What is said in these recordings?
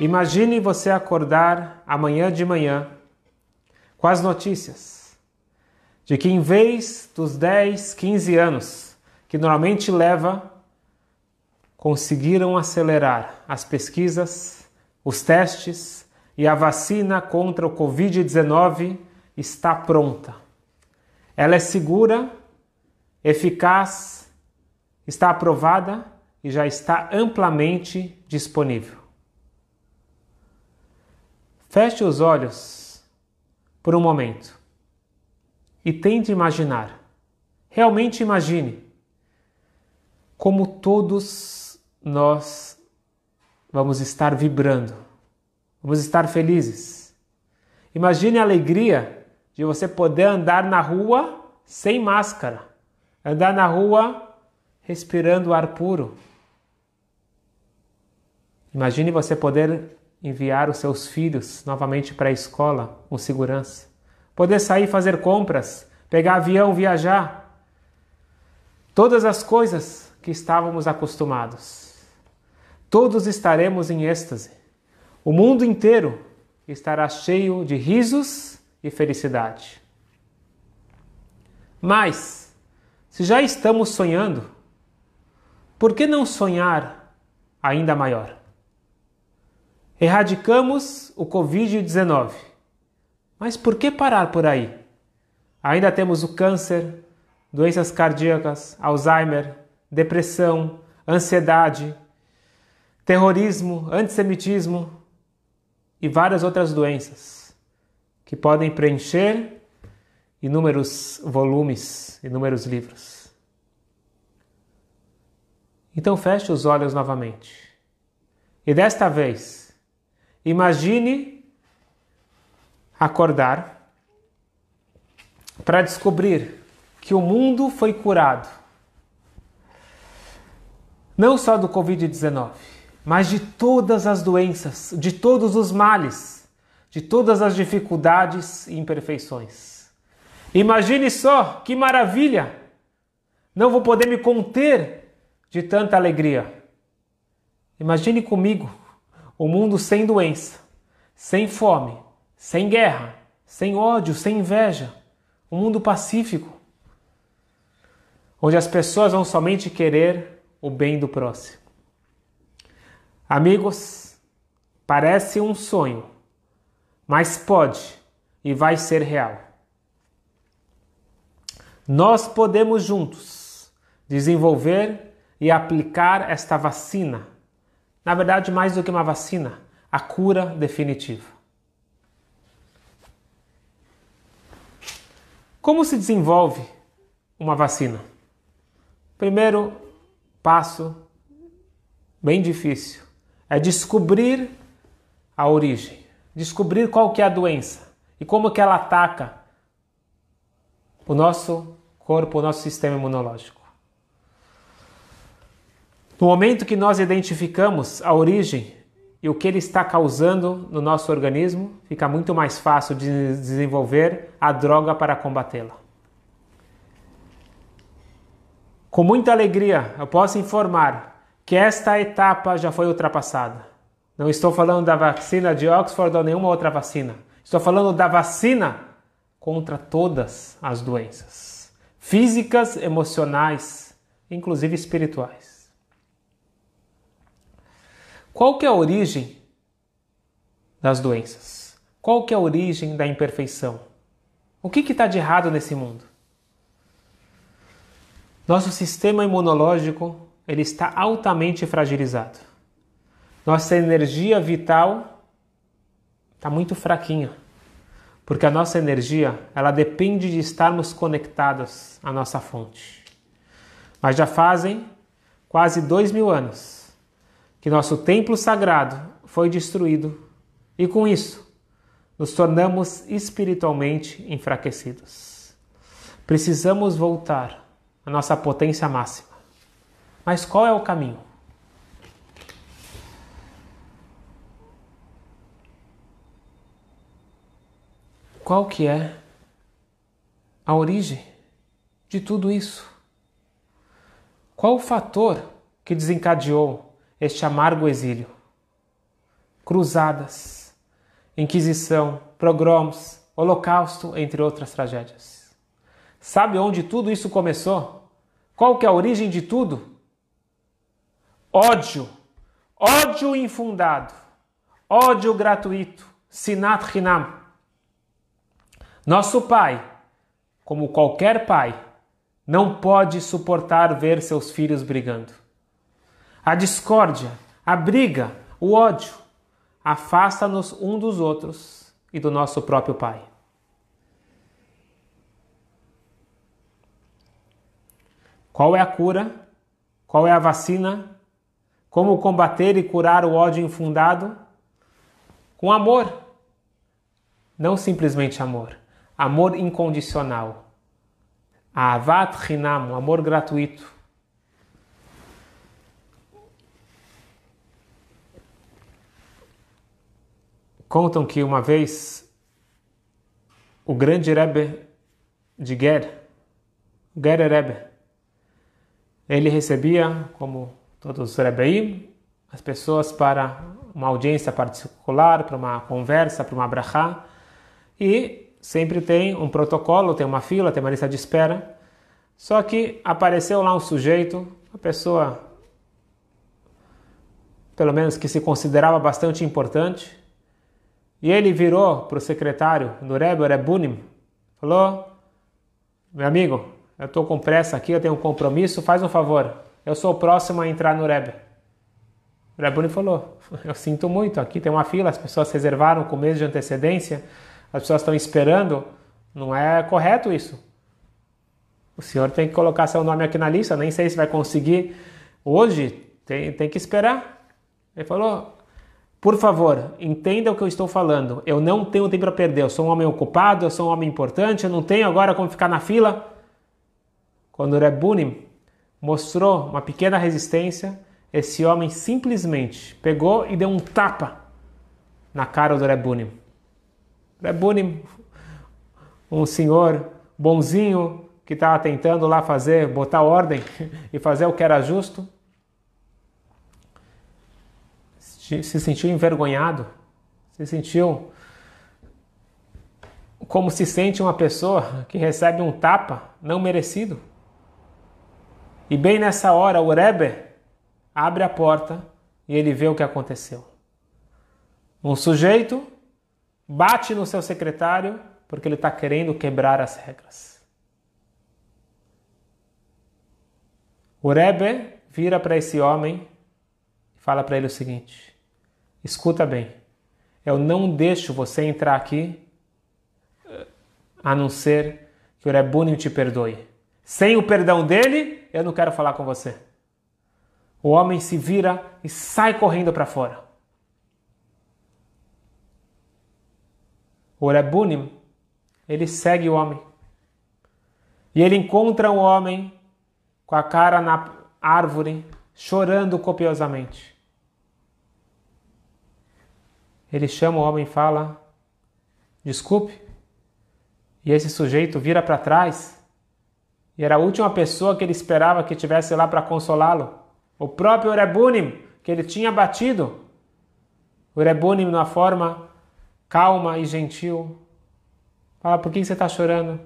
Imagine você acordar amanhã de manhã com as notícias de que em vez dos 10, 15 anos que normalmente leva, conseguiram acelerar as pesquisas, os testes e a vacina contra o Covid-19 está pronta. Ela é segura, eficaz, está aprovada e já está amplamente disponível. Feche os olhos por um momento e tente imaginar, realmente imagine, como todos nós vamos estar vibrando, vamos estar felizes. Imagine a alegria de você poder andar na rua sem máscara, andar na rua respirando ar puro. Imagine você poder enviar os seus filhos novamente para a escola com segurança, poder sair fazer compras, pegar avião, viajar. Todas as coisas que estávamos acostumados. Todos estaremos em êxtase. O mundo inteiro estará cheio de risos e felicidade. Mas, se já estamos sonhando, por que não sonhar ainda maior? Erradicamos o Covid-19. Mas por que parar por aí? Ainda temos o câncer, doenças cardíacas, Alzheimer, depressão, ansiedade, terrorismo, antissemitismo e várias outras doenças que podem preencher inúmeros volumes, inúmeros livros. Então feche os olhos novamente. E desta vez, Imagine acordar para descobrir que o mundo foi curado. Não só do Covid-19, mas de todas as doenças, de todos os males, de todas as dificuldades e imperfeições. Imagine só que maravilha! Não vou poder me conter de tanta alegria. Imagine comigo o mundo sem doença, sem fome, sem guerra, sem ódio, sem inveja. Um mundo pacífico, onde as pessoas vão somente querer o bem do próximo. Amigos, parece um sonho, mas pode e vai ser real. Nós podemos juntos desenvolver e aplicar esta vacina na verdade, mais do que uma vacina, a cura definitiva. Como se desenvolve uma vacina? Primeiro passo, bem difícil, é descobrir a origem, descobrir qual que é a doença e como que ela ataca o nosso corpo, o nosso sistema imunológico. No momento que nós identificamos a origem e o que ele está causando no nosso organismo, fica muito mais fácil de desenvolver a droga para combatê-la. Com muita alegria, eu posso informar que esta etapa já foi ultrapassada. Não estou falando da vacina de Oxford ou nenhuma outra vacina. Estou falando da vacina contra todas as doenças físicas, emocionais, inclusive espirituais. Qual que é a origem das doenças? Qual que é a origem da imperfeição? O que está de errado nesse mundo? Nosso sistema imunológico ele está altamente fragilizado. Nossa energia vital está muito fraquinha, porque a nossa energia ela depende de estarmos conectados à nossa fonte. Mas já fazem quase dois mil anos que nosso templo sagrado foi destruído e com isso nos tornamos espiritualmente enfraquecidos. Precisamos voltar à nossa potência máxima. Mas qual é o caminho? Qual que é a origem de tudo isso? Qual o fator que desencadeou este amargo exílio? Cruzadas, Inquisição, pogroms, Holocausto, entre outras tragédias. Sabe onde tudo isso começou? Qual que é a origem de tudo? Ódio, ódio infundado, ódio gratuito, sinat hinam. Nosso pai, como qualquer pai, não pode suportar ver seus filhos brigando. A discórdia, a briga, o ódio afasta-nos um dos outros e do nosso próprio Pai. Qual é a cura? Qual é a vacina? Como combater e curar o ódio infundado? Com amor. Não simplesmente amor, amor incondicional. Avat Hinam, amor gratuito. Contam que uma vez o grande Rebbe de Ger, Ger Rebbe, ele recebia, como todos os Rebbeim, as pessoas para uma audiência particular, para uma conversa, para uma brachá, e sempre tem um protocolo, tem uma fila, tem uma lista de espera. Só que apareceu lá um sujeito, uma pessoa, pelo menos que se considerava bastante importante, e ele virou para o secretário do Rebbe, Rebunim, falou: Meu amigo, eu estou com pressa aqui, eu tenho um compromisso, faz um favor, eu sou o próximo a entrar no Rebbe. O Rebunim falou: Eu sinto muito, aqui tem uma fila, as pessoas reservaram com mês de antecedência as pessoas estão esperando, não é correto isso. O senhor tem que colocar seu nome aqui na lista, nem sei se vai conseguir hoje, tem, tem que esperar. Ele falou: por favor, entenda o que eu estou falando. Eu não tenho tempo para perder. Eu sou um homem ocupado, eu sou um homem importante, eu não tenho agora como ficar na fila. Quando Rebunim mostrou uma pequena resistência, esse homem simplesmente pegou e deu um tapa na cara do Rebunim. Rebunim, um senhor bonzinho que estava tentando lá fazer, botar ordem e fazer o que era justo, se sentiu envergonhado, se sentiu como se sente uma pessoa que recebe um tapa não merecido. E bem nessa hora o Rebbe abre a porta e ele vê o que aconteceu. Um sujeito bate no seu secretário porque ele está querendo quebrar as regras. O Rebbe vira para esse homem e fala para ele o seguinte: escuta bem, eu não deixo você entrar aqui a não ser que o Rebunim te perdoe. Sem o perdão dele, eu não quero falar com você. O homem se vira e sai correndo para fora. O Rebunim, ele segue o homem. E ele encontra um homem com a cara na árvore, chorando copiosamente. Ele chama o homem e fala: Desculpe. E esse sujeito vira para trás. E era a última pessoa que ele esperava que tivesse lá para consolá-lo. O próprio Rebunim, que ele tinha batido. O Rebunim, na forma calma e gentil. Fala, por que você está chorando?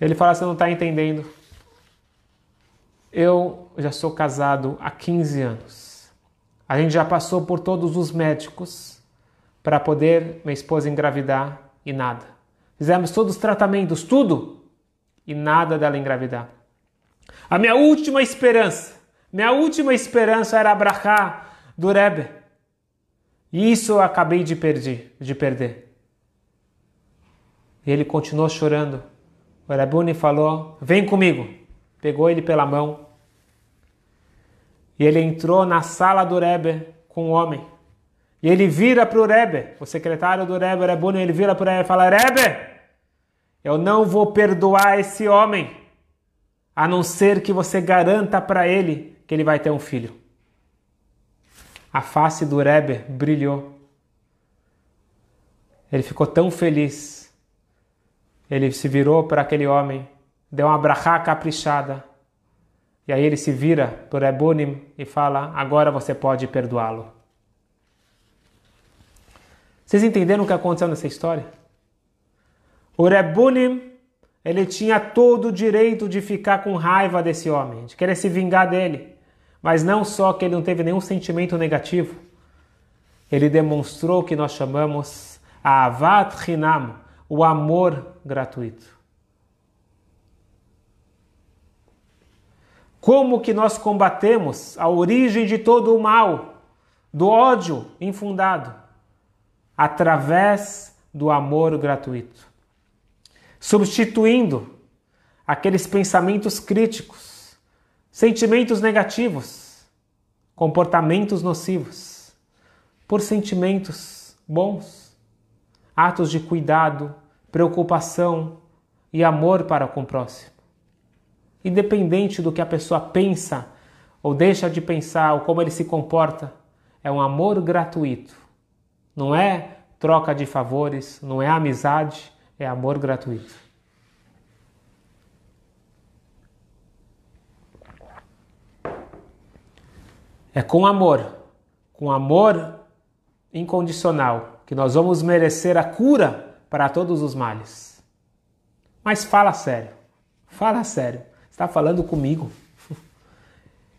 Ele fala, você não está entendendo. Eu já sou casado há 15 anos. A gente já passou por todos os médicos para poder minha esposa engravidar e nada. Fizemos todos os tratamentos, tudo, e nada dela engravidar. A minha última esperança, minha última esperança era abraçar do Rebbe. Isso eu acabei de perder, de perder. E ele continuou chorando. O Rabuni falou: Vem comigo. Pegou ele pela mão. E ele entrou na sala do Rebbe com o homem. E ele vira para o Rebbe, o secretário do Rebbe, o Rabuni, ele vira para o Rebbe e fala: Rebbe, eu não vou perdoar esse homem, a não ser que você garanta para ele que ele vai ter um filho. A face do Rebbe brilhou. Ele ficou tão feliz ele se virou para aquele homem, deu uma brachá caprichada. E aí ele se vira para Ebunim e fala: Agora você pode perdoá-lo. Vocês entenderam o que aconteceu nessa história? O Rebunim, ele tinha todo o direito de ficar com raiva desse homem, de querer se vingar dele. Mas não só que ele não teve nenhum sentimento negativo, ele demonstrou o que nós chamamos a Avat Hinam, o amor gratuito. Como que nós combatemos a origem de todo o mal, do ódio infundado? Através do amor gratuito. Substituindo aqueles pensamentos críticos, sentimentos negativos, comportamentos nocivos, por sentimentos bons, atos de cuidado, preocupação e amor para com o próximo. Independente do que a pessoa pensa ou deixa de pensar ou como ele se comporta, é um amor gratuito. Não é troca de favores, não é amizade, é amor gratuito. É com amor, com amor incondicional, que nós vamos merecer a cura para todos os males. Mas fala sério, fala sério. Está falando comigo?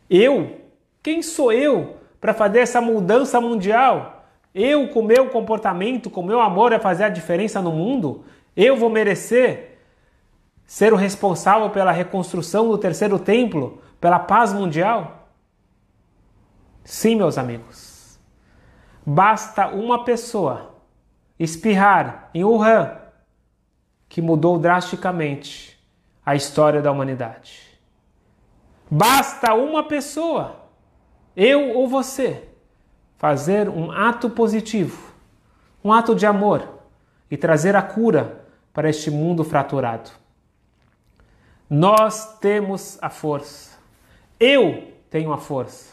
Eu? Quem sou eu para fazer essa mudança mundial? Eu, com meu comportamento, com meu amor, vai fazer a diferença no mundo? Eu vou merecer ser o responsável pela reconstrução do terceiro templo, pela paz mundial? Sim, meus amigos. Basta uma pessoa espirrar em Wuhan, que mudou drasticamente a história da humanidade. Basta uma pessoa, eu ou você, fazer um ato positivo, um ato de amor e trazer a cura para este mundo fraturado. Nós temos a força. Eu tenho a força.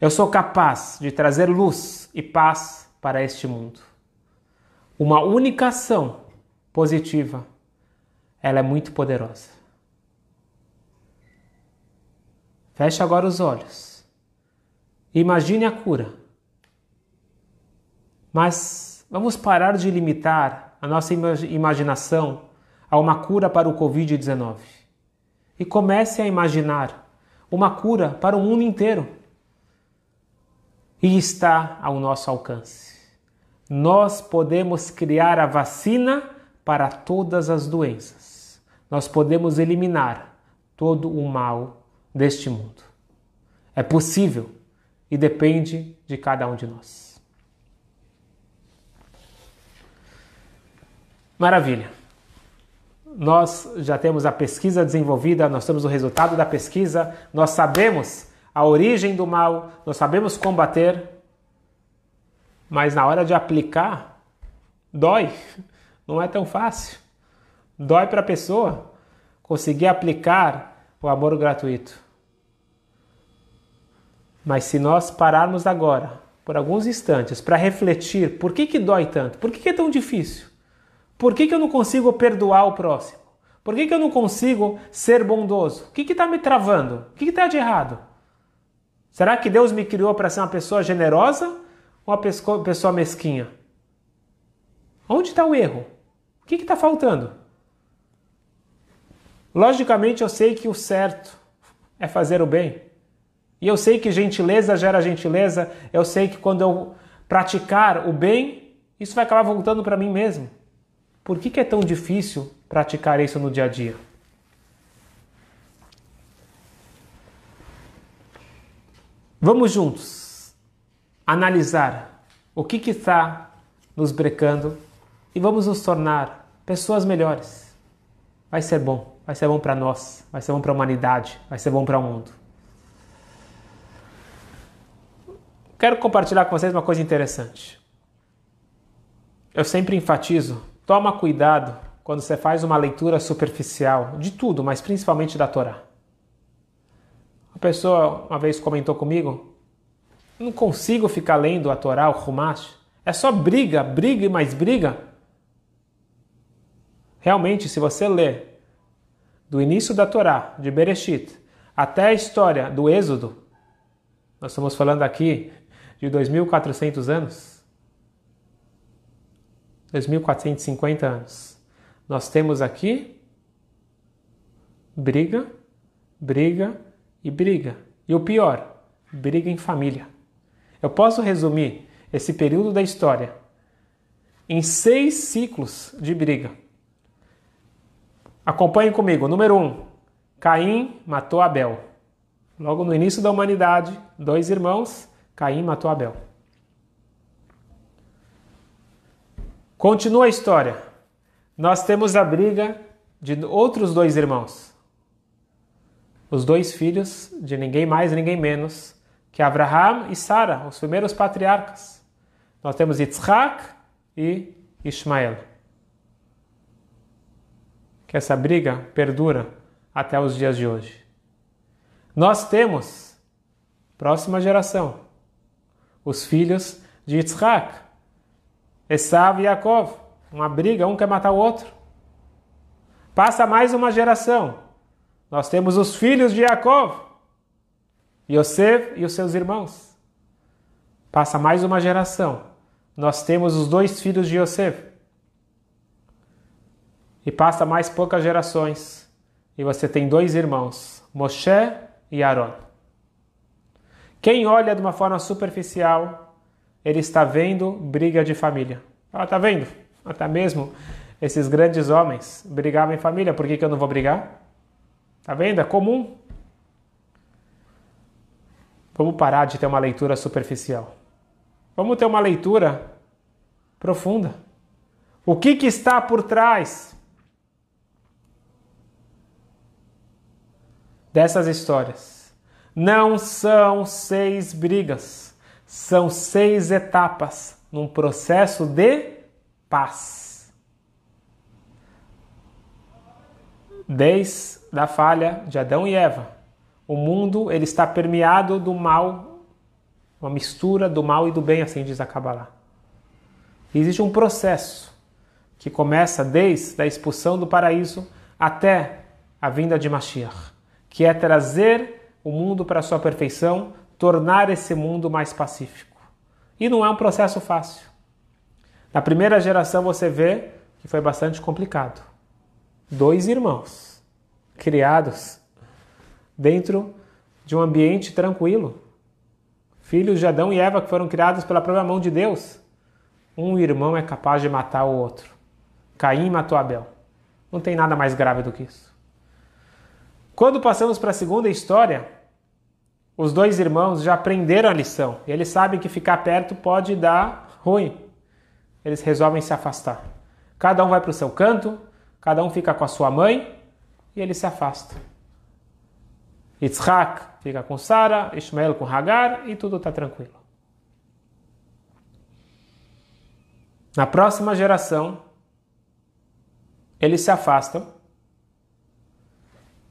Eu sou capaz de trazer luz e paz para este mundo uma única ação positiva, ela é muito poderosa. Feche agora os olhos. Imagine a cura. Mas vamos parar de limitar a nossa imaginação a uma cura para o Covid-19 e comece a imaginar uma cura para o mundo inteiro. E está ao nosso alcance nós podemos criar a vacina para todas as doenças. Nós podemos eliminar todo o mal deste mundo. É possível e depende de cada um de nós. Maravilha. Nós já temos a pesquisa desenvolvida, nós temos o resultado da pesquisa, nós sabemos a origem do mal, nós sabemos combater mas na hora de aplicar, dói. Não é tão fácil. Dói para a pessoa conseguir aplicar o amor gratuito. Mas se nós pararmos agora, por alguns instantes, para refletir por que, que dói tanto, por que, que é tão difícil, por que, que eu não consigo perdoar o próximo, por que, que eu não consigo ser bondoso, o que está me travando, o que está de errado? Será que Deus me criou para ser uma pessoa generosa ou a pessoa mesquinha? Onde está o erro? O que está faltando? Logicamente, eu sei que o certo é fazer o bem. E eu sei que gentileza gera gentileza. Eu sei que quando eu praticar o bem, isso vai acabar voltando para mim mesmo. Por que, que é tão difícil praticar isso no dia a dia? Vamos juntos analisar o que, que está nos brecando e vamos nos tornar pessoas melhores. Vai ser bom, vai ser bom para nós, vai ser bom para a humanidade, vai ser bom para o mundo. Quero compartilhar com vocês uma coisa interessante. Eu sempre enfatizo: toma cuidado quando você faz uma leitura superficial de tudo, mas principalmente da Torá. Uma pessoa uma vez comentou comigo não consigo ficar lendo a Torá, o Humash. É só briga, briga e mais briga. Realmente, se você ler do início da Torá, de Bereshit, até a história do Êxodo, nós estamos falando aqui de 2.400 anos, 2.450 anos. Nós temos aqui briga, briga e briga. E o pior, briga em família. Eu posso resumir esse período da história em seis ciclos de briga. Acompanhem comigo. Número um, Caim matou Abel. Logo no início da humanidade, dois irmãos, Caim matou Abel. Continua a história. Nós temos a briga de outros dois irmãos. Os dois filhos de ninguém mais, ninguém menos que Abraham e Sara, os primeiros patriarcas. Nós temos Yitzhak e Ismael. Que essa briga perdura até os dias de hoje. Nós temos, próxima geração, os filhos de Yitzhak, Esav e Yaakov. Uma briga, um quer matar o outro. Passa mais uma geração. Nós temos os filhos de Yaakov, Yosef e os seus irmãos. Passa mais uma geração. Nós temos os dois filhos de Yosef. E passa mais poucas gerações. E você tem dois irmãos, Moshe e Aaron. Quem olha de uma forma superficial, ele está vendo briga de família. Ela está vendo? Até mesmo esses grandes homens brigavam em família, por que, que eu não vou brigar? Está vendo? É comum. Vamos parar de ter uma leitura superficial. Vamos ter uma leitura profunda. O que, que está por trás dessas histórias? Não são seis brigas, são seis etapas num processo de paz. Desde a falha de Adão e Eva o mundo ele está permeado do mal, uma mistura do mal e do bem, assim diz a Kabbalah. existe um processo que começa desde a expulsão do paraíso até a vinda de Mashiach, que é trazer o mundo para a sua perfeição, tornar esse mundo mais pacífico. E não é um processo fácil. Na primeira geração você vê que foi bastante complicado. Dois irmãos criados dentro de um ambiente tranquilo. Filhos de Adão e Eva que foram criados pela própria mão de Deus. Um irmão é capaz de matar o outro. Caim matou Abel. Não tem nada mais grave do que isso. Quando passamos para a segunda história, os dois irmãos já aprenderam a lição. Eles sabem que ficar perto pode dar ruim. Eles resolvem se afastar. Cada um vai para o seu canto, cada um fica com a sua mãe e eles se afastam. Yitzhak fica com Sara, Ismael com Hagar e tudo está tranquilo. Na próxima geração, eles se afastam.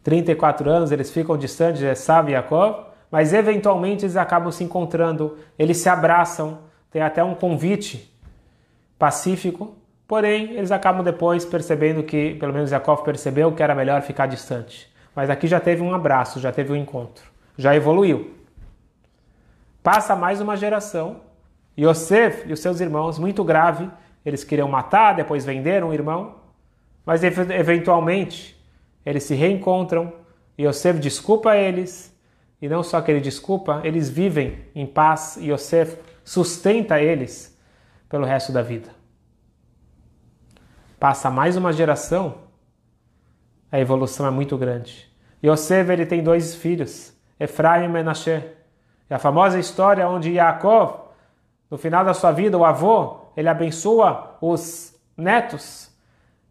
34 anos eles ficam distantes de Esav e Yaakov, mas eventualmente eles acabam se encontrando, eles se abraçam, tem até um convite pacífico, porém eles acabam depois percebendo que, pelo menos Yaakov percebeu que era melhor ficar distante. Mas aqui já teve um abraço, já teve um encontro, já evoluiu. Passa mais uma geração. Yosef e os seus irmãos, muito grave, eles queriam matar, depois venderam o irmão, mas eventualmente eles se reencontram. Yosef desculpa eles, e não só que ele desculpa, eles vivem em paz Yosef sustenta eles pelo resto da vida. Passa mais uma geração, a evolução é muito grande. Yosef ele tem dois filhos, Efraim e Menashe. É a famosa história onde Yaakov, no final da sua vida, o avô, ele abençoa os netos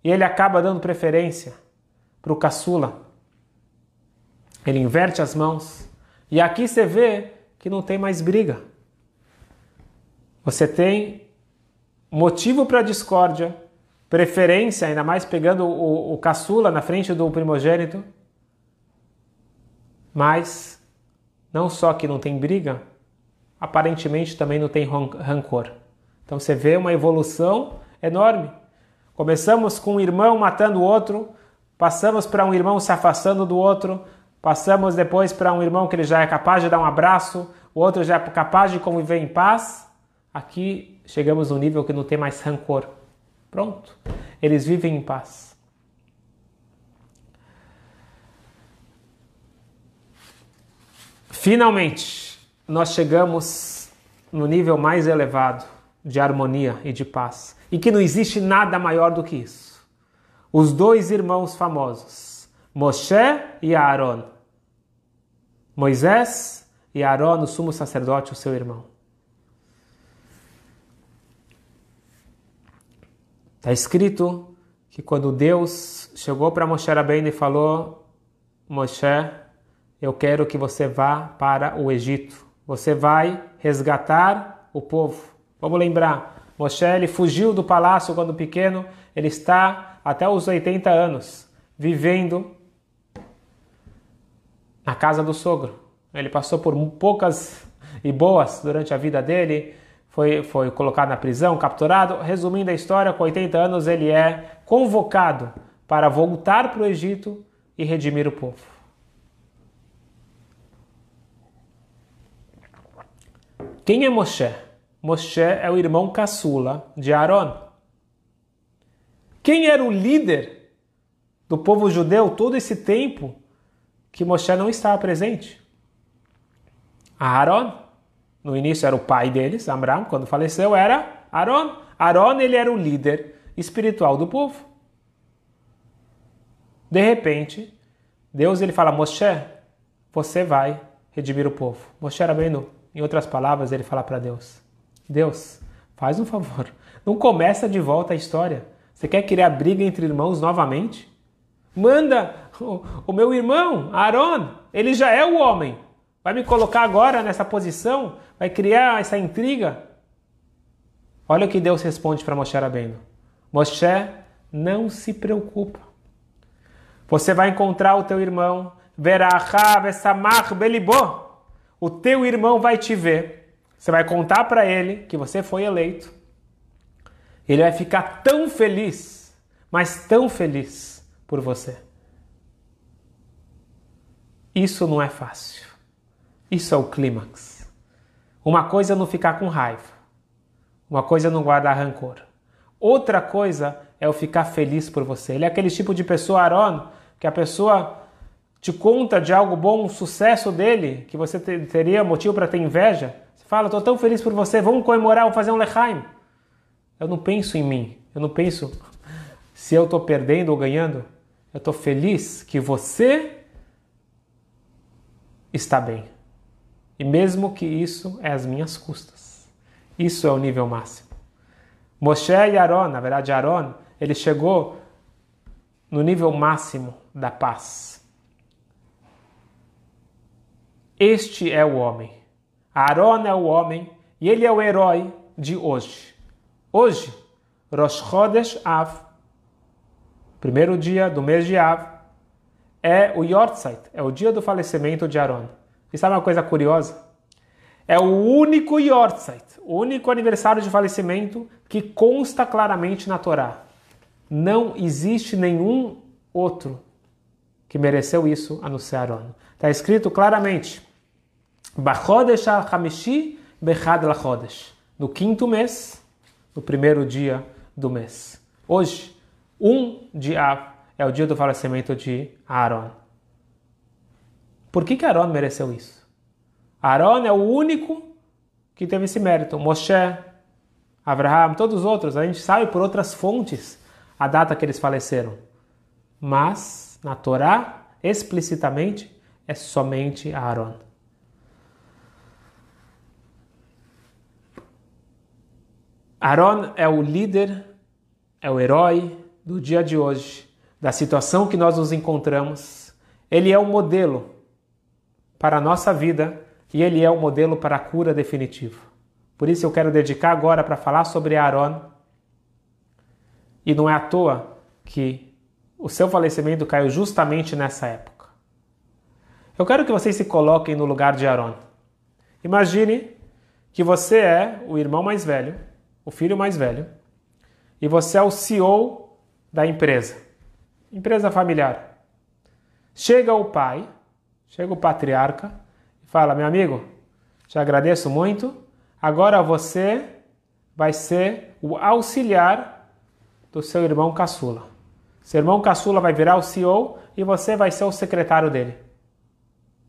e ele acaba dando preferência para o caçula. Ele inverte as mãos. E aqui você vê que não tem mais briga. Você tem motivo para discórdia, preferência, ainda mais pegando o, o caçula na frente do primogênito mas não só que não tem briga, aparentemente também não tem rancor. Então você vê uma evolução enorme. Começamos com um irmão matando o outro, passamos para um irmão se afastando do outro, passamos depois para um irmão que ele já é capaz de dar um abraço, o outro já é capaz de conviver em paz. Aqui chegamos no nível que não tem mais rancor. Pronto. Eles vivem em paz. Finalmente, nós chegamos no nível mais elevado de harmonia e de paz. E que não existe nada maior do que isso. Os dois irmãos famosos, Moshe e Aaron. Moisés e Aaron, o sumo sacerdote, o seu irmão. Está escrito que quando Deus chegou para Moshe Rabbeinu e falou: Moshe, eu quero que você vá para o Egito. Você vai resgatar o povo. Vamos lembrar, Moshe ele fugiu do palácio quando pequeno, ele está até os 80 anos vivendo na casa do sogro. Ele passou por poucas e boas durante a vida dele, foi, foi colocado na prisão, capturado. Resumindo a história, com 80 anos ele é convocado para voltar para o Egito e redimir o povo. Quem é Moshe? Moshe é o irmão caçula de Aaron. Quem era o líder do povo judeu todo esse tempo que Moshe não estava presente? Aaron. No início era o pai deles, Amram, quando faleceu era Aaron. Aaron ele era o líder espiritual do povo. De repente, Deus ele fala: Moshe, você vai redimir o povo. Moshe era bem. Em outras palavras, ele fala para Deus: Deus, faz um favor, não começa de volta a história. Você quer criar briga entre irmãos novamente? Manda o, o meu irmão, Aaron, ele já é o homem. Vai me colocar agora nessa posição? Vai criar essa intriga? Olha o que Deus responde para Moshe Rabbeinu. Moshe, não se preocupa. Você vai encontrar o teu irmão. O teu irmão vai te ver. Você vai contar para ele que você foi eleito. Ele vai ficar tão feliz, mas tão feliz por você. Isso não é fácil. Isso é o clímax. Uma coisa é não ficar com raiva. Uma coisa é não guardar rancor. Outra coisa é eu ficar feliz por você. Ele é aquele tipo de pessoa, Aaron, que a pessoa te conta de algo bom, um sucesso dele, que você teria motivo para ter inveja. Você fala, estou tão feliz por você, vamos comemorar, vamos fazer um lechaim. Eu não penso em mim, eu não penso se eu estou perdendo ou ganhando. Eu estou feliz que você está bem. E mesmo que isso é às minhas custas. Isso é o nível máximo. Moshe e Aaron, na verdade Aaron, ele chegou no nível máximo da paz. Este é o homem. Aaron é o homem e ele é o herói de hoje. Hoje, Rosh Chodesh Av, primeiro dia do mês de Av, é o Yortzeit, é o dia do falecimento de Aaron. E sabe uma coisa curiosa? É o único Yortzeit, o único aniversário de falecimento que consta claramente na Torá. Não existe nenhum outro que mereceu isso a não. Está escrito claramente: Bachodesh al-Hamishi Bechad al-Chodesh. No quinto mês, no primeiro dia do mês. Hoje, um de Av é o dia do falecimento de Aaron. Por que, que Aaron mereceu isso? Aaron é o único que teve esse mérito. Moshe, Abraham, todos os outros, a gente sabe por outras fontes a data que eles faleceram. Mas na Torá, explicitamente, é somente Aaron. Aaron é o líder, é o herói do dia de hoje, da situação que nós nos encontramos. Ele é o modelo para a nossa vida e ele é o modelo para a cura definitiva. Por isso eu quero dedicar agora para falar sobre Aaron. E não é à toa que o seu falecimento caiu justamente nessa época. Eu quero que vocês se coloquem no lugar de Aaron. Imagine que você é o irmão mais velho, o filho mais velho, e você é o CEO da empresa, empresa familiar. Chega o pai, chega o patriarca e fala: Meu amigo, te agradeço muito, agora você vai ser o auxiliar do seu irmão caçula. Seu irmão caçula vai virar o CEO e você vai ser o secretário dele.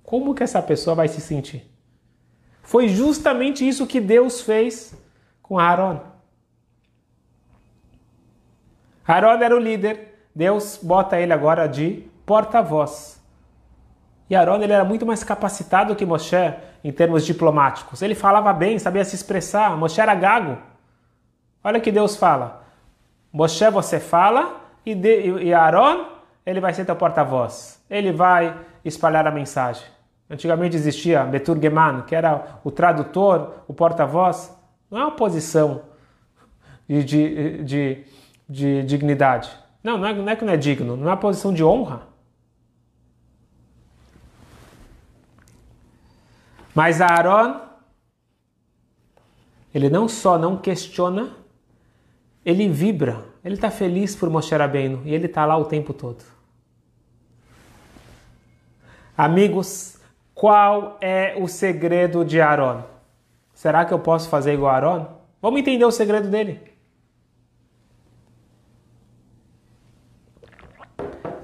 Como que essa pessoa vai se sentir? Foi justamente isso que Deus fez com Aaron. Aaron era o líder, Deus bota ele agora de porta-voz. E Aaron ele era muito mais capacitado que Moshe em termos diplomáticos. Ele falava bem, sabia se expressar. Moshe era gago. Olha que Deus fala. Moshe você fala e, de, e Aaron ele vai ser teu porta-voz. Ele vai espalhar a mensagem. Antigamente existia Beturgeman, que era o tradutor, o porta-voz. Não é uma posição de, de, de, de dignidade. Não, não é, não é que não é digno, não é uma posição de honra. Mas Aaron, ele não só não questiona, ele vibra, ele está feliz por Moshe Rabbeinu e ele está lá o tempo todo. Amigos, qual é o segredo de Aaron? Será que eu posso fazer igual a Aaron? Vamos entender o segredo dele.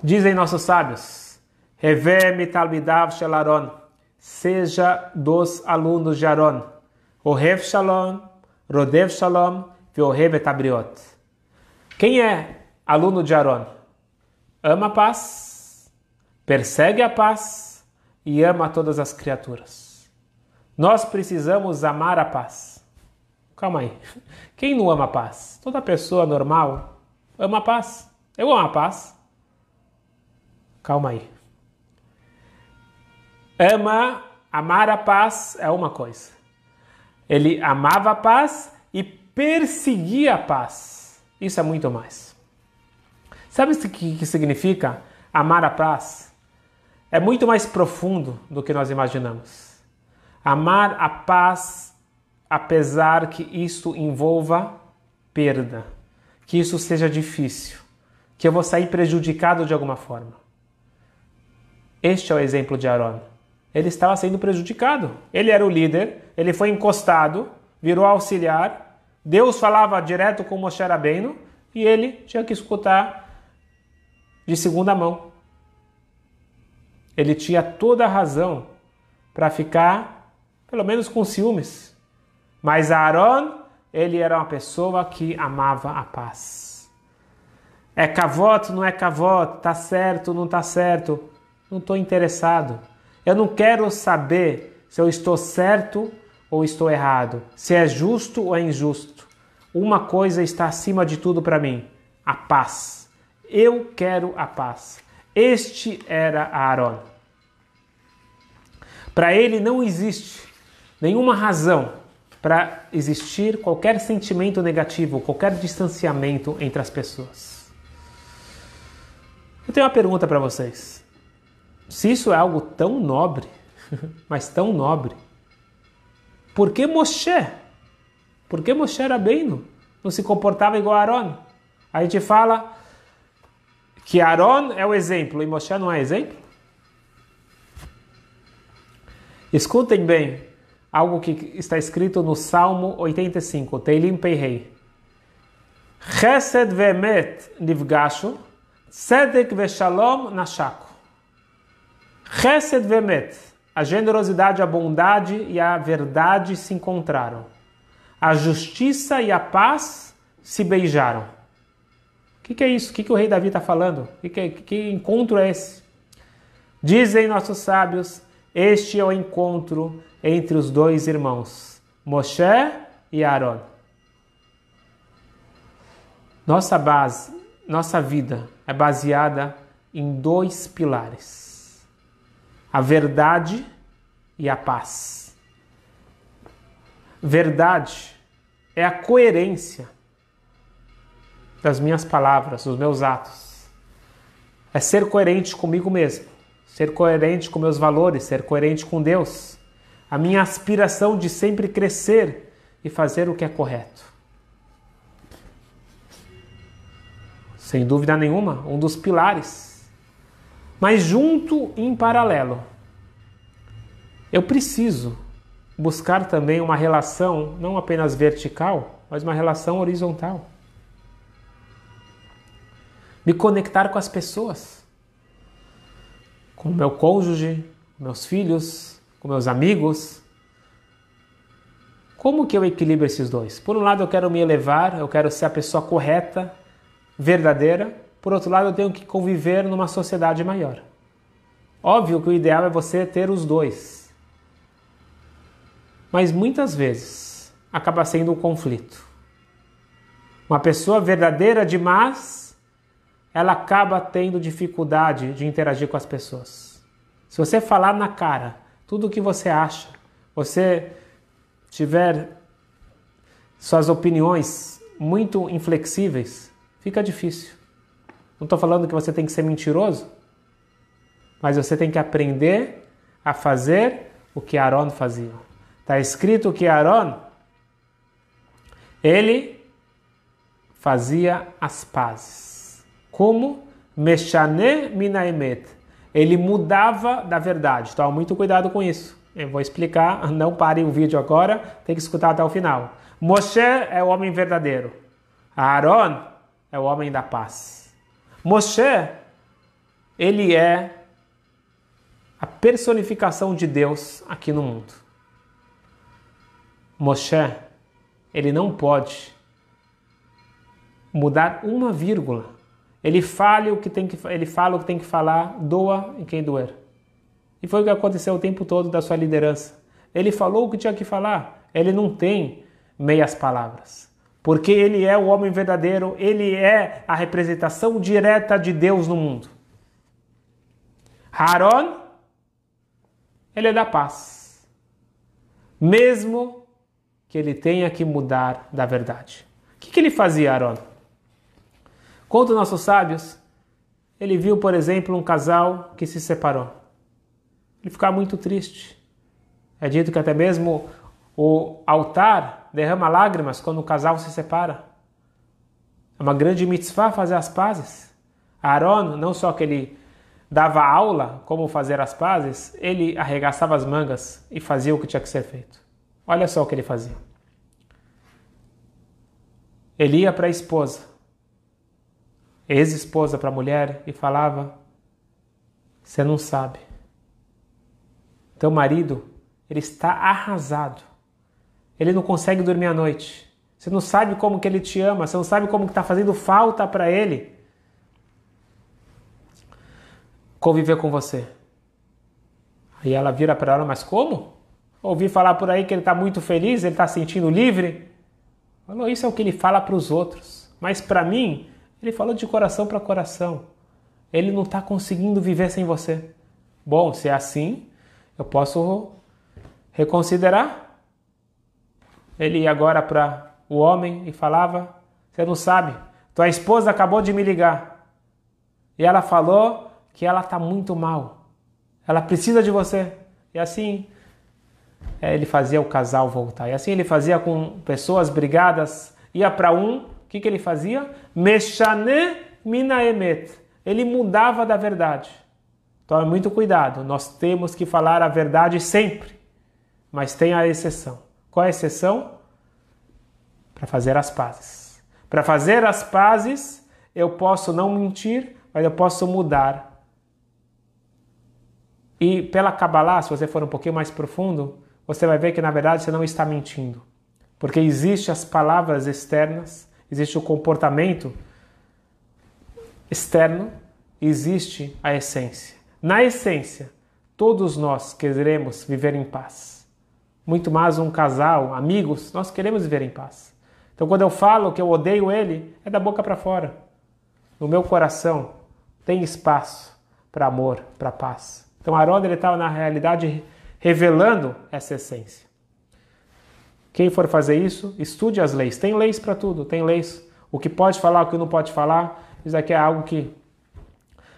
Dizem nossos sábios, Revem talmidav shel Aaron, seja dos alunos de Aaron, Ohev Shalom, Rodev Shalom, Veohev etabriot. Quem é aluno de Aaron? Ama a paz, persegue a paz e ama todas as criaturas. Nós precisamos amar a paz. Calma aí. Quem não ama a paz? Toda pessoa normal ama a paz. Eu amo a paz. Calma aí. Ama, amar a paz é uma coisa. Ele amava a paz e perseguia a paz. Isso é muito mais. Sabe o que, significa amar a paz? É muito mais profundo do que nós imaginamos. Amar a paz, apesar que isso envolva perda, que isso seja difícil, que eu vou sair prejudicado de alguma forma. Este é o exemplo de Aaron. Ele estava sendo prejudicado. Ele era o líder, ele foi encostado, virou auxiliar. Deus falava direto com Moshe Rabbeinu e ele tinha que escutar de segunda mão. Ele tinha toda a razão para ficar, pelo menos com ciúmes. Mas Aaron, ele era uma pessoa que amava a paz. É cavote, não é cavote, tá certo, não tá certo. Não estou interessado. Eu não quero saber se eu estou certo ou estou errado, se é justo ou é injusto. Uma coisa está acima de tudo para mim: a paz. Eu quero a paz. Este era Aaron. Para ele não existe nenhuma razão para existir qualquer sentimento negativo, qualquer distanciamento entre as pessoas. Eu tenho uma pergunta para vocês. Se isso é algo tão nobre, mas tão nobre, por que Moshe? Por que Moshe era bem não se comportava igual a Aaron? A gente fala que Aaron é o exemplo e Moshe não é exemplo? Escutem bem algo que está escrito no Salmo 85, Teilim Peirei. Chesed ve'emet nivgashu, tzedek ve'shalom nashaku. Chesed ve'emet, a generosidade, a bondade e a verdade se encontraram. A justiça e a paz se beijaram. O que, que, é isso? O que, que o rei Davi está falando? Que, que, que encontro é esse? Dizem nossos sábios este é o encontro entre os dois irmãos, Moshe e Aaron. Nossa base, nossa vida é baseada em dois pilares: a verdade e a paz. Verdade é a coerência das minhas palavras, dos meus atos. É ser coerente comigo mesmo ser coerente com meus valores, ser coerente com Deus, a minha aspiração de sempre crescer e fazer o que é correto. sem dúvida nenhuma, um dos pilares. Mas junto em paralelo, eu preciso buscar também uma relação não apenas vertical, mas uma relação horizontal. Me conectar com as pessoas, com o meu cônjuge, meus filhos, com meus amigos. Como que eu equilibro esses dois? Por um lado, eu quero me elevar, eu quero ser a pessoa correta, verdadeira. Por outro lado, eu tenho que conviver numa sociedade maior. Óbvio que o ideal é você ter os dois. Mas muitas vezes acaba sendo um conflito. Uma pessoa verdadeira demais, ela acaba tendo dificuldade de interagir com as pessoas. Se você falar na cara tudo o que você acha, você tiver suas opiniões muito inflexíveis, fica difícil. Não estou falando que você tem que ser mentiroso, mas você tem que aprender a fazer o que Aaron fazia. Está escrito que Aaron, ele fazia as pazes. Como? Meshane minaemet. Ele mudava da verdade. Toma muito cuidado com isso. Eu vou explicar, não parem o vídeo agora, tem que escutar até o final. Moshe é o homem verdadeiro. Aaron é o homem da paz. Moshe, ele é a personificação de Deus aqui no mundo. Moshe, ele não pode mudar uma vírgula. Ele fala o que tem que ele fala o que tem que falar, doa em quem doer. E foi o que aconteceu o tempo todo da sua liderança. Ele falou o que tinha que falar. Ele não tem meias palavras. Porque ele é o homem verdadeiro, ele é a representação direta de Deus no mundo. Aaron, ele é da paz. Mesmo que ele tenha que mudar da verdade. O que, que ele fazia, Aaron? Conta nossos sábios, ele viu, por exemplo, um casal que se separou. Ele ficava muito triste. É dito que até mesmo o altar derrama lágrimas quando o casal se separa. É uma grande mitzvah fazer as pazes. Aaron, não só que ele dava aula como fazer as pazes, ele arregaçava as mangas e fazia o que tinha que ser feito. Olha só o que ele fazia. Ele ia para a esposa, ex-esposa para a mulher, e falava: Você não sabe. Teu marido, ele está arrasado. Ele não consegue dormir à noite. Você não sabe como que ele te ama, você não sabe como que está fazendo falta para ele conviver com você. Aí ela vira para ela, mas como? Ouvi falar por aí que ele está muito feliz, ele está sentindo livre. Falou, isso é o que ele fala para os outros. Mas para mim, ele falou de coração para coração. Ele não está conseguindo viver sem você. Bom, se é assim, eu posso reconsiderar. Ele ia agora para o homem e falava: Você não sabe, tua esposa acabou de me ligar. E ela falou que ela está muito mal. Ela precisa de você. E assim, é, ele fazia o casal voltar. E assim ele fazia com pessoas brigadas, ia para um, o que, que ele fazia? Meshane minaemet. Ele mudava da verdade. Tome muito cuidado, nós temos que falar a verdade sempre, mas tem a exceção. Qual é a exceção? Para fazer as pazes. Para fazer as pazes, eu posso não mentir, mas eu posso mudar. E pela Kabbalah, se você for um pouquinho mais profundo, você vai ver que na verdade você não está mentindo. Porque existe as palavras externas, existe o comportamento externo, existe a essência. Na essência, todos nós queremos viver em paz. Muito mais um casal, amigos, nós queremos viver em paz. Então quando eu falo que eu odeio ele, é da boca para fora. No meu coração tem espaço para amor, para paz. Então ele estava na realidade revelando essa essência. Quem for fazer isso, estude as leis. Tem leis para tudo, tem leis. O que pode falar, o que não pode falar. Isso aqui é algo que,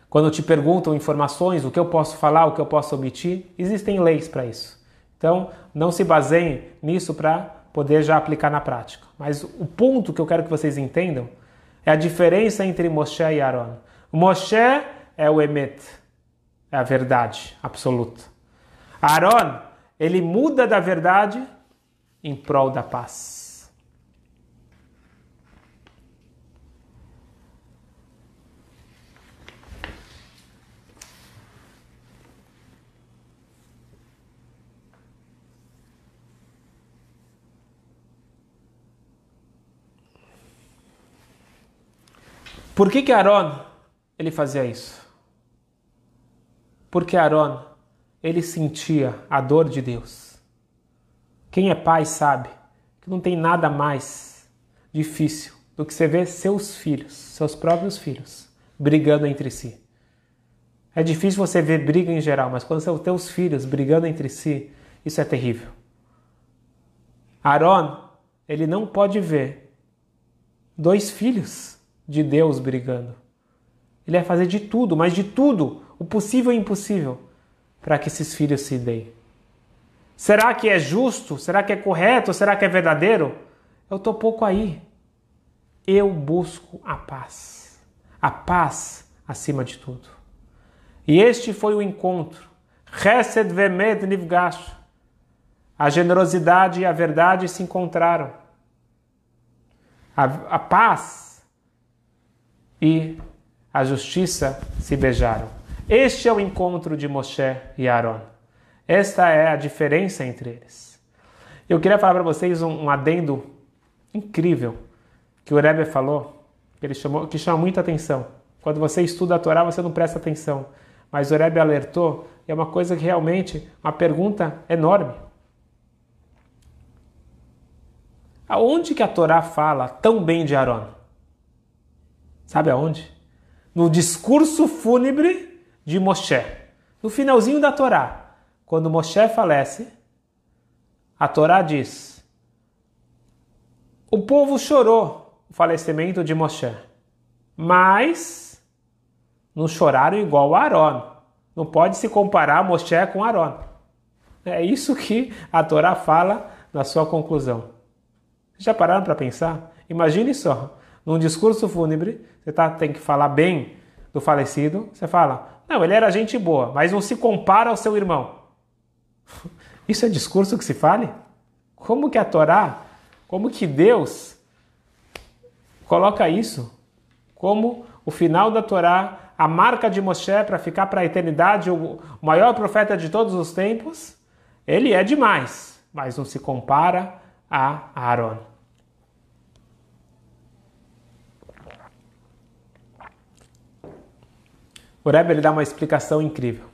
quando te perguntam informações, o que eu posso falar, o que eu posso omitir, existem leis para isso. Então, não se baseiem nisso para poder já aplicar na prática. Mas o ponto que eu quero que vocês entendam É a diferença entre Moshe e Aaron. Moshe é o Emet, é a verdade absoluta. Aaron, ele muda da verdade em prol da paz. Por que que Aaron ele fazia isso? Porque Aaron ele sentia a dor de Deus. Quem é pai sabe que não tem nada mais difícil do que você ver seus filhos, seus próprios filhos, brigando entre si. É difícil você ver briga em geral, mas quando são teus filhos brigando entre si, isso é terrível. Aaron, ele não pode ver dois filhos de Deus brigando. Ele vai fazer de tudo, mas de tudo, o possível e o impossível, para que esses filhos se deem. Será que é justo? Será que é correto? Será que é verdadeiro? Eu estou pouco aí. Eu busco a paz. A paz acima de tudo. E este foi o encontro. Chesed vemed nivgash. A generosidade e a verdade se encontraram. A, a paz e a justiça se beijaram. Este é o encontro de Moshe e Aaron. Esta é a diferença entre eles. Eu queria falar para vocês um, um, adendo incrível que o Rebbe falou, que ele chamou, que chama muita atenção. Quando você estuda a Torá, você não presta atenção, mas o Rebbe alertou, e é uma coisa que realmente, uma pergunta enorme. Aonde que a Torá fala tão bem de Aaron? Sabe aonde? No discurso fúnebre de Moshe. No finalzinho da Torá. Quando Moshe falece, a Torá diz: O povo chorou o falecimento de Moshe, mas não choraram igual a Aaron. Não pode se comparar Moshe com Aaron. É isso que a Torá fala na sua conclusão. Já pararam para pensar? Imagine só num discurso fúnebre, você tá, tem que falar bem do falecido, você fala, não, ele era gente boa, mas não se compara ao seu irmão. Isso é discurso que se fale? Como que a Torá, como que Deus coloca isso? Como o final da Torá, a marca de Moshe para ficar para a eternidade, o maior profeta de todos os tempos, ele é demais, mas não se compara a Aaron. O Rebbe ele dá uma explicação incrível.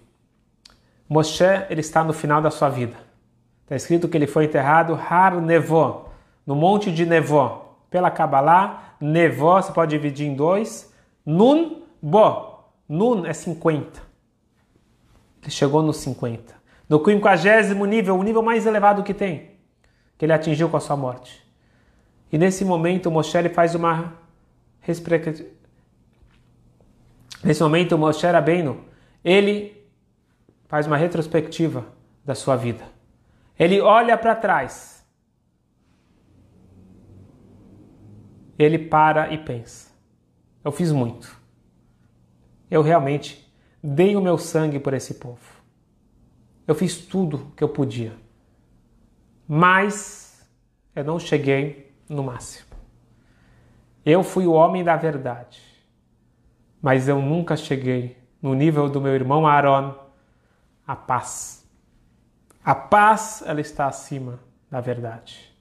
Moshe ele está no final da sua vida. Está escrito que ele foi enterrado Har Nevó, no monte de Nevó. Pela Kabbalah, Nevó se pode dividir em dois. Nun Bo. Nun é 50. Ele chegou nos 50. No 50 nível, o nível mais elevado que tem, que ele atingiu com a sua morte. E nesse momento, Moshe ele faz uma Nesse momento, Moshe Rabbeinu, ele faz uma retrospectiva da sua vida. Ele olha para trás. Ele para e pensa: Eu fiz muito. Eu realmente dei o meu sangue por esse povo. Eu fiz tudo que eu podia. Mas eu não cheguei no máximo. Eu fui o homem da verdade mas eu nunca cheguei no nível do meu irmão Aaron, a paz. A paz, ela está acima da verdade.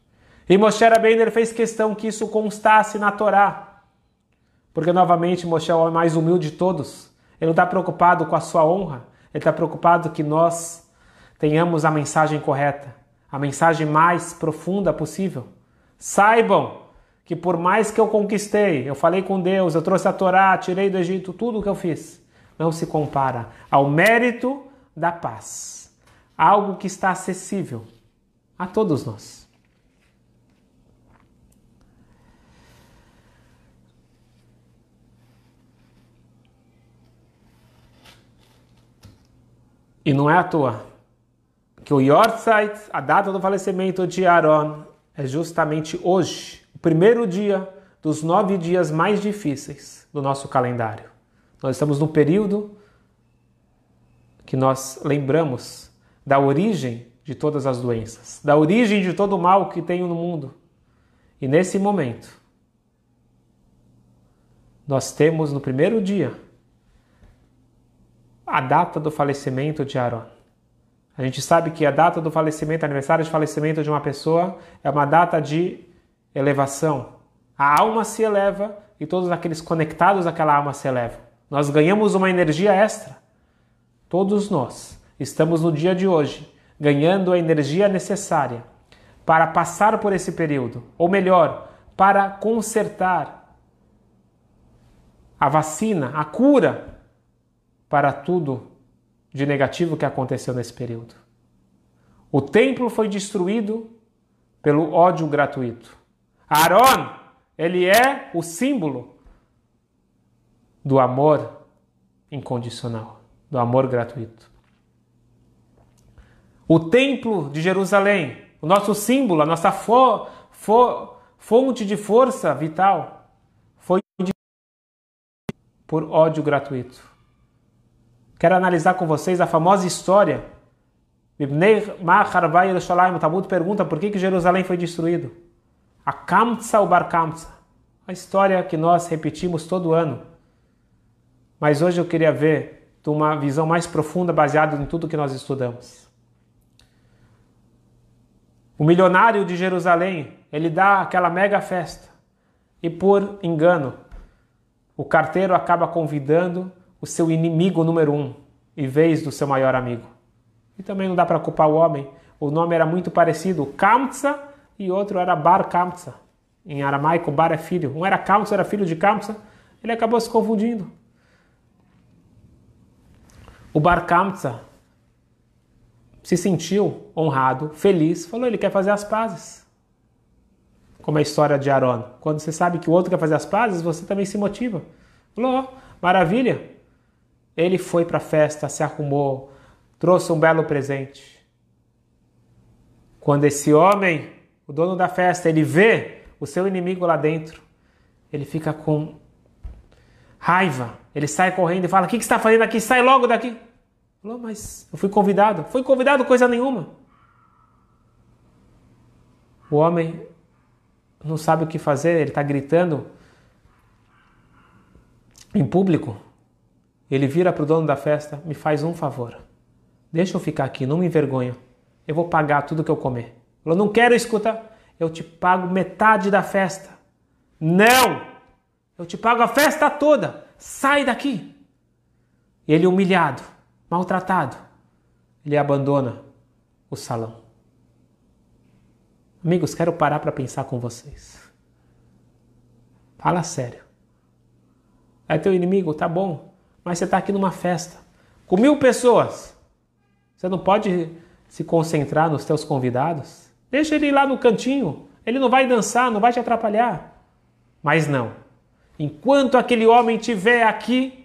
E Moshe Rabbeinu fez questão que isso constasse na Torá, porque novamente Moshe é o mais humilde de todos. Ele não está preocupado com a sua honra, ele está preocupado que nós tenhamos a mensagem correta, a mensagem mais profunda possível. Saibam que por mais que eu conquistei, eu falei com Deus, eu trouxe a Torá, tirei do Egito, tudo o que eu fiz, não se compara ao mérito da paz. Algo que está acessível a todos nós. E não é à toa que o Yortzeit, a data do falecimento de Aaron, é justamente hoje, primeiro dia dos nove dias mais difíceis do nosso calendário. Nós estamos no período que nós lembramos da origem de todas as doenças, da origem de todo o mal que tem no mundo. E nesse momento, nós temos no primeiro dia a data do falecimento de Aaron. A gente sabe que a data do falecimento, aniversário de falecimento de uma pessoa, é uma data de elevação. A alma se eleva e todos aqueles conectados àquela alma se elevam. Nós ganhamos uma energia extra. Todos nós estamos no dia de hoje ganhando a energia necessária para passar por esse período, ou melhor, para consertar a vacina, a cura para tudo de negativo que aconteceu nesse período. O templo foi destruído pelo ódio gratuito. Aaron, ele é o símbolo do amor incondicional, do amor gratuito. O templo de Jerusalém, o nosso símbolo, a nossa fo, fo, fonte de força vital, foi por ódio gratuito. Quero analisar com vocês a famosa história. O Talmud pergunta por que, que Jerusalém foi destruído. A Kamtsa ou Bar Kamtsa. A história que nós repetimos todo ano. Mas hoje eu queria ver de uma visão mais profunda baseada em tudo que nós estudamos. O milionário de Jerusalém, ele dá aquela mega festa. E por engano, o carteiro acaba convidando o seu inimigo número um, em vez do seu maior amigo. E também não dá para culpar o homem. O nome era muito parecido, Kamtsa, e outro era Bar Kamtsa. Em aramaico, Bar é filho. Um era Kamtsa, era filho de Kamtsa. Ele acabou se confundindo. O Bar Kamtsa se sentiu honrado, feliz, falou ele quer fazer as pazes. Como a história de Aaron. Quando você sabe que o outro quer fazer as pazes, você também se motiva. Falou, oh, maravilha. Ele foi para a festa, se arrumou, trouxe um belo presente. Quando esse homem, o dono da festa, ele vê o seu inimigo lá dentro, ele fica com raiva. Ele sai correndo e fala: O que, que você está fazendo aqui? Sai logo daqui. Falou, mas eu fui convidado. Foi convidado coisa nenhuma. O homem não sabe o que fazer, ele está gritando em público. Ele vira para o dono da festa, me faz um favor. Deixa eu ficar aqui, não me envergonha. Eu vou pagar tudo que eu comer. Falou, não quero escutar. Eu te pago metade da festa. Não! Eu te pago a festa toda. Sai daqui. Ele humilhado maltratado, ele abandona o salão. Amigos, quero parar para pensar com vocês. Fala sério. É teu inimigo, tá bom, mas você está aqui numa festa com mil pessoas. Você não pode se concentrar nos teus convidados? Deixa ele ir lá no cantinho. Ele não vai dançar, não vai te atrapalhar. Mas não. Enquanto aquele homem estiver aqui,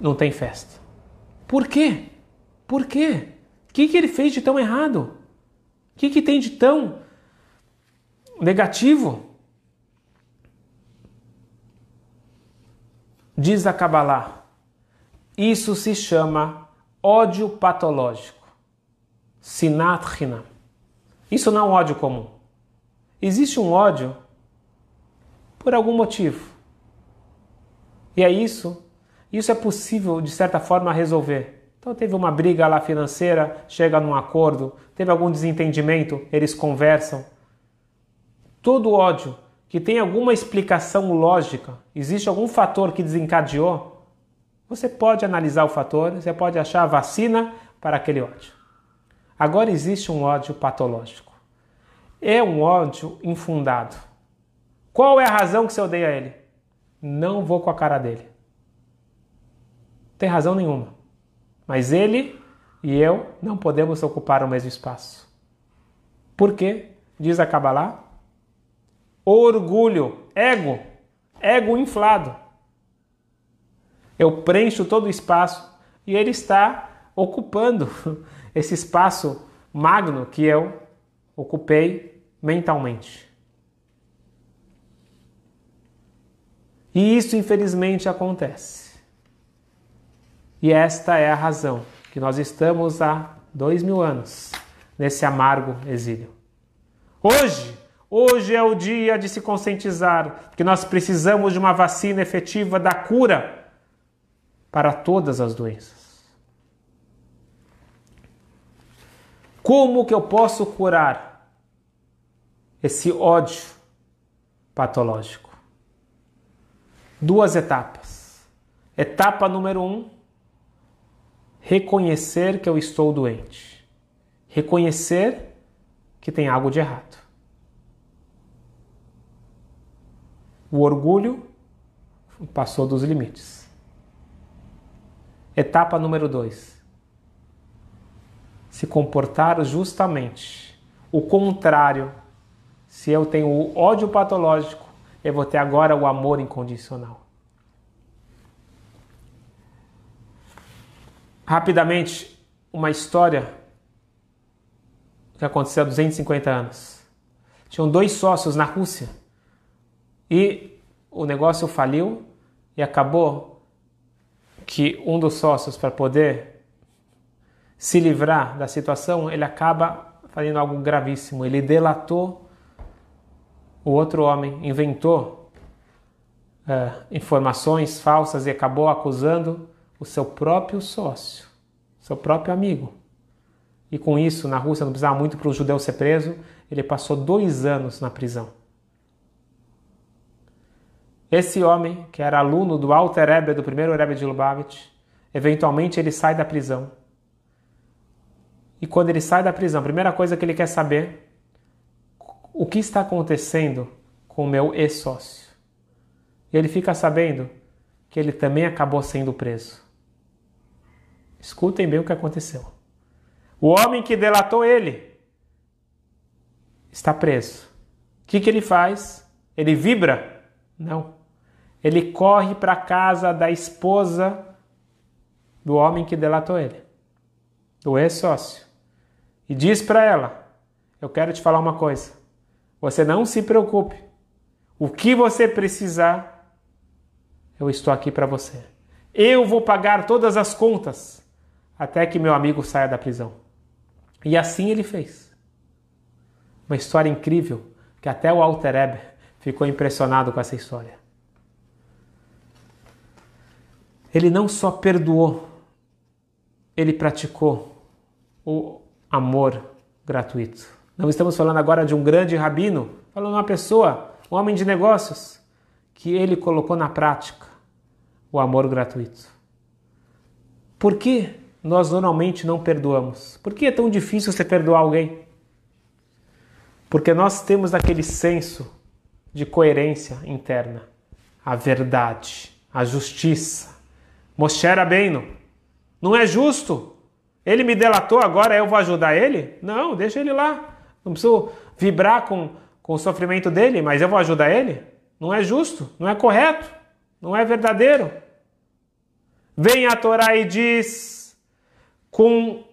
não tem festa. Por quê? Por quê? O que, que ele fez de tão errado? O que, que tem de tão negativo? Diz a Kabbalah, isso se chama ódio patológico. Sinat Hinam. Isso não é um ódio comum. Existe um ódio por algum motivo. E é isso isso é possível, de certa forma, resolver. Então, teve uma briga lá financeira, chega num acordo, teve algum desentendimento, eles conversam. Todo ódio que tem alguma explicação lógica, existe algum fator que desencadeou, você pode analisar o fator, você pode achar a vacina para aquele ódio. Agora existe um ódio patológico. É um ódio infundado. Qual é a razão que você odeia ele? Não vou com a cara dele tem razão nenhuma. Mas ele e eu não podemos ocupar o mesmo espaço. Por quê? Diz a Kabbalah. Orgulho, ego, ego inflado. Eu preencho todo o espaço e ele está ocupando esse espaço magno que eu ocupei mentalmente. E isso, infelizmente, acontece. E esta é a razão que nós estamos há dois mil anos nesse amargo exílio. Hoje, hoje é o dia de se conscientizar que nós precisamos de uma vacina efetiva da cura para todas as doenças. Como que eu posso curar esse ódio patológico? Duas etapas. Etapa número um: reconhecer que eu estou doente. Reconhecer que tem algo de errado. O orgulho passou dos limites. Etapa número dois se comportar justamente o contrário. Se eu tenho o ódio patológico, eu vou ter agora o amor incondicional. Rapidamente, uma história que aconteceu há 250 anos. Tinham dois sócios na Rússia e o negócio faliu e acabou que um dos sócios, para poder se livrar da situação, ele acaba fazendo algo gravíssimo. Ele delatou o outro homem, inventou é, informações falsas e acabou acusando o seu próprio sócio, seu próprio amigo. E com isso, na Rússia não precisava muito para o judeu ser preso, ele passou dois anos na prisão. Esse homem, que era aluno do Alter Rebbe, do primeiro Rebbe de Lubavitch, eventualmente ele sai da prisão e quando ele sai da prisão, a primeira coisa que ele quer saber o que está acontecendo com o meu ex-sócio. E ele fica sabendo que ele também acabou sendo preso. Escutem bem o que aconteceu. O homem que delatou ele está preso. O que, que ele faz? Ele vibra? Não. Ele corre para a casa da esposa do homem que delatou ele, do ex-sócio e diz para ela: Eu quero te falar uma coisa. Você não se preocupe. O que você precisar, eu estou aqui para você. Eu vou pagar todas as contas até que meu amigo saia da prisão. E assim ele fez. Uma história incrível que até o Alter Ebe ficou impressionado com essa história. Ele não só perdoou, ele praticou o amor gratuito. Não estamos falando agora de um grande rabino, falando uma pessoa, um homem de negócios, que ele colocou na prática o amor gratuito. Por que nós normalmente não perdoamos? Por que é tão difícil você perdoar alguém? Porque nós temos aquele senso de coerência interna, a verdade, a justiça. Moshe Rabbeinu, não é justo ele me delatou, agora eu vou ajudar ele? Não, deixa ele lá. Não preciso vibrar com, com o sofrimento dele, mas eu vou ajudar ele? Não é justo, não é correto, não é verdadeiro. Vem a Torá e diz com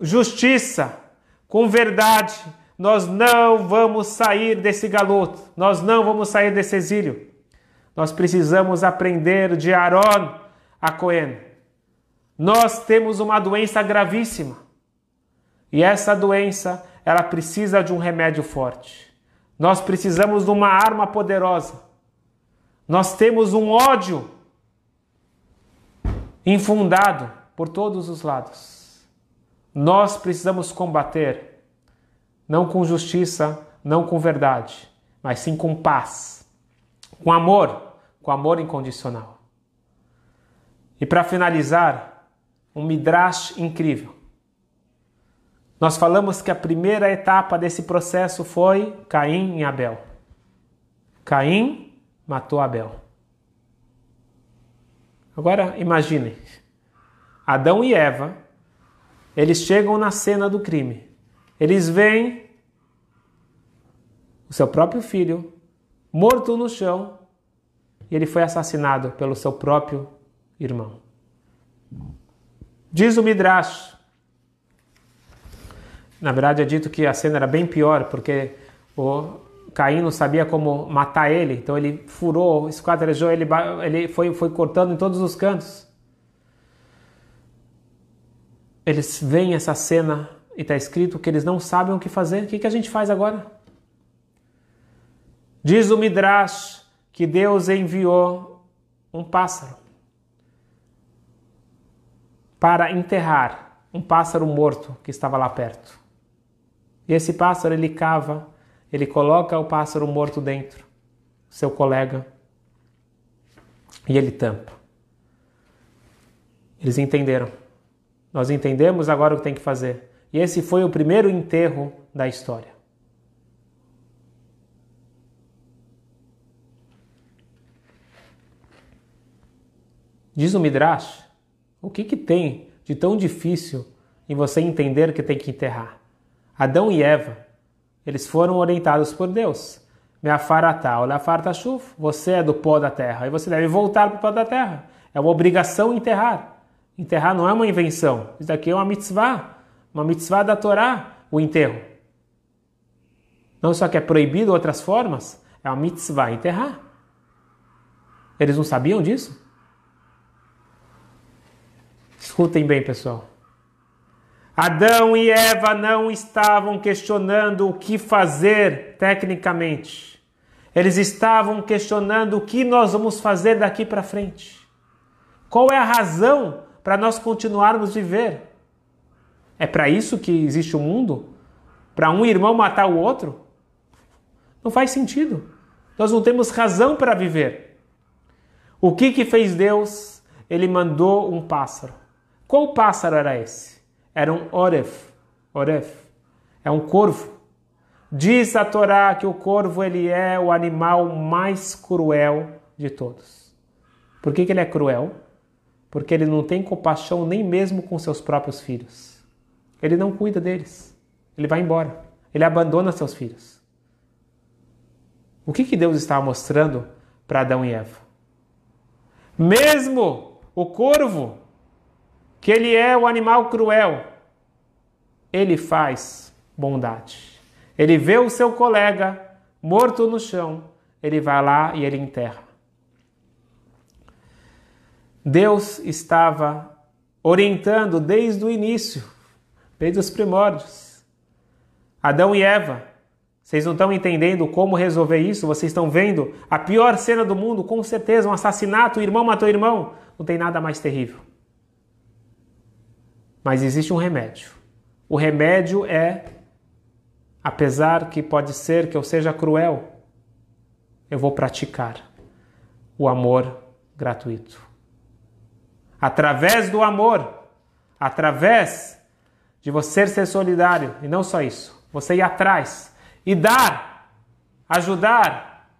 justiça, com verdade, nós não vamos sair desse galoto, nós não vamos sair desse exílio. Nós precisamos aprender de Aaron a Cohen. Nós temos uma doença gravíssima. E essa doença, ela precisa de um remédio forte. Nós precisamos de uma arma poderosa. Nós temos um ódio infundado por todos os lados. Nós precisamos combater, não com justiça, não com verdade, mas sim com paz, com amor, com amor incondicional. E para finalizar, um midrash incrível. Nós falamos que a primeira etapa desse processo foi Caim e Abel. Caim matou Abel. Agora imaginem, Adão e Eva, eles chegam na cena do crime. Eles veem o seu próprio filho morto no chão e ele foi assassinado pelo seu próprio irmão. Diz o Midrash. Na verdade é dito que a cena era bem pior, porque o Caim não sabia como matar ele, então ele furou, esquadrejou, ele, ele foi, foi cortando em todos os cantos. Eles veem essa cena e está escrito que eles não sabem o que fazer. O que, que a gente faz agora? Diz o Midrash que Deus enviou um pássaro para enterrar um pássaro morto que estava lá perto. E esse pássaro ele cava, ele coloca o pássaro morto dentro, seu colega, e ele tampa. Eles entenderam. Nós entendemos agora o que tem que fazer. E esse foi o primeiro enterro da história. Diz o Midrash, o que, que tem de tão difícil em você entender que tem que enterrar? Adão e Eva, eles foram orientados por Deus. Meafaratá, olafarta chuf, você é do pó da terra e você deve voltar para o pó da terra. É uma obrigação enterrar. Enterrar não é uma invenção. Isso aqui é uma mitzvah, uma mitzvah da Torá, o enterro. Não só que é proibido outras formas, é uma mitzvah enterrar. Eles não sabiam disso? Escutem bem, pessoal. Adão e Eva não estavam questionando o que fazer tecnicamente. Eles estavam questionando o que nós vamos fazer daqui para frente. Qual é a razão para nós continuarmos viver? É para isso que existe o mundo? Para um irmão matar o outro? Não faz sentido. Nós não temos razão para viver. O que que fez Deus? Ele mandou um pássaro. Qual pássaro era esse? Era um oref. Oref. É um corvo. Diz a Torá que o corvo ele é o animal mais cruel de todos. Por que, que ele é cruel? Porque ele não tem compaixão nem mesmo com seus próprios filhos. Ele não cuida deles. Ele vai embora. Ele abandona seus filhos. O que, que Deus estava mostrando para Adão e Eva? Mesmo o corvo, que ele é o animal cruel, ele faz bondade. Ele vê o seu colega morto no chão, ele vai lá e ele enterra. Deus estava orientando desde o início, desde os primórdios. Adão e Eva, vocês não estão entendendo como resolver isso? Vocês estão vendo a pior cena do mundo, com certeza, um assassinato, o irmão matou o irmão. Não tem nada mais terrível. Mas existe um remédio. O remédio é, apesar que pode ser que eu seja cruel, eu vou praticar o amor gratuito. Através do amor, através de você ser solidário, e não só isso, você ir atrás e dar, ajudar,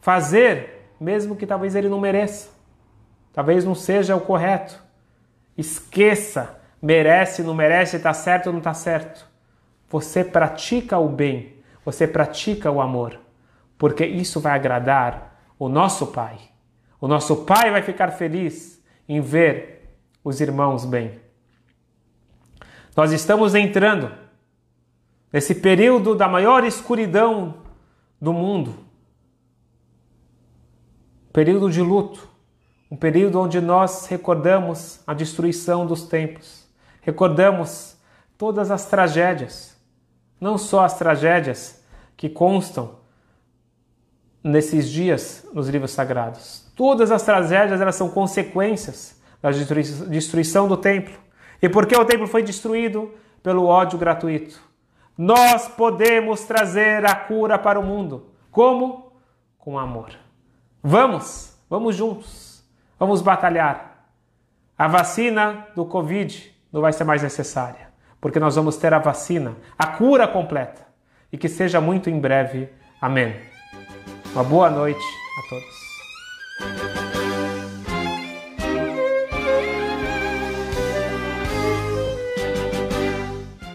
fazer, mesmo que talvez ele não mereça, talvez não seja o correto. Esqueça, merece, não merece, está certo ou não está certo. Você pratica o bem, você pratica o amor, porque isso vai agradar o nosso Pai. O nosso Pai vai ficar feliz em ver os irmãos bem. Nós estamos entrando nesse período da maior escuridão do mundo, período de luto, um período onde nós recordamos a destruição dos templos, recordamos todas as tragédias, não só as tragédias que constam nesses dias nos livros sagrados. Todas as tragédias elas são consequências da destruição do templo. E porque o templo foi destruído? Pelo ódio gratuito. Nós podemos trazer a cura para o mundo. Como? Com amor. Vamos, vamos juntos. Vamos batalhar. A vacina do Covid não vai ser mais necessária, porque nós vamos ter a vacina, a cura completa. E que seja muito em breve. Amém. Uma boa noite a todos.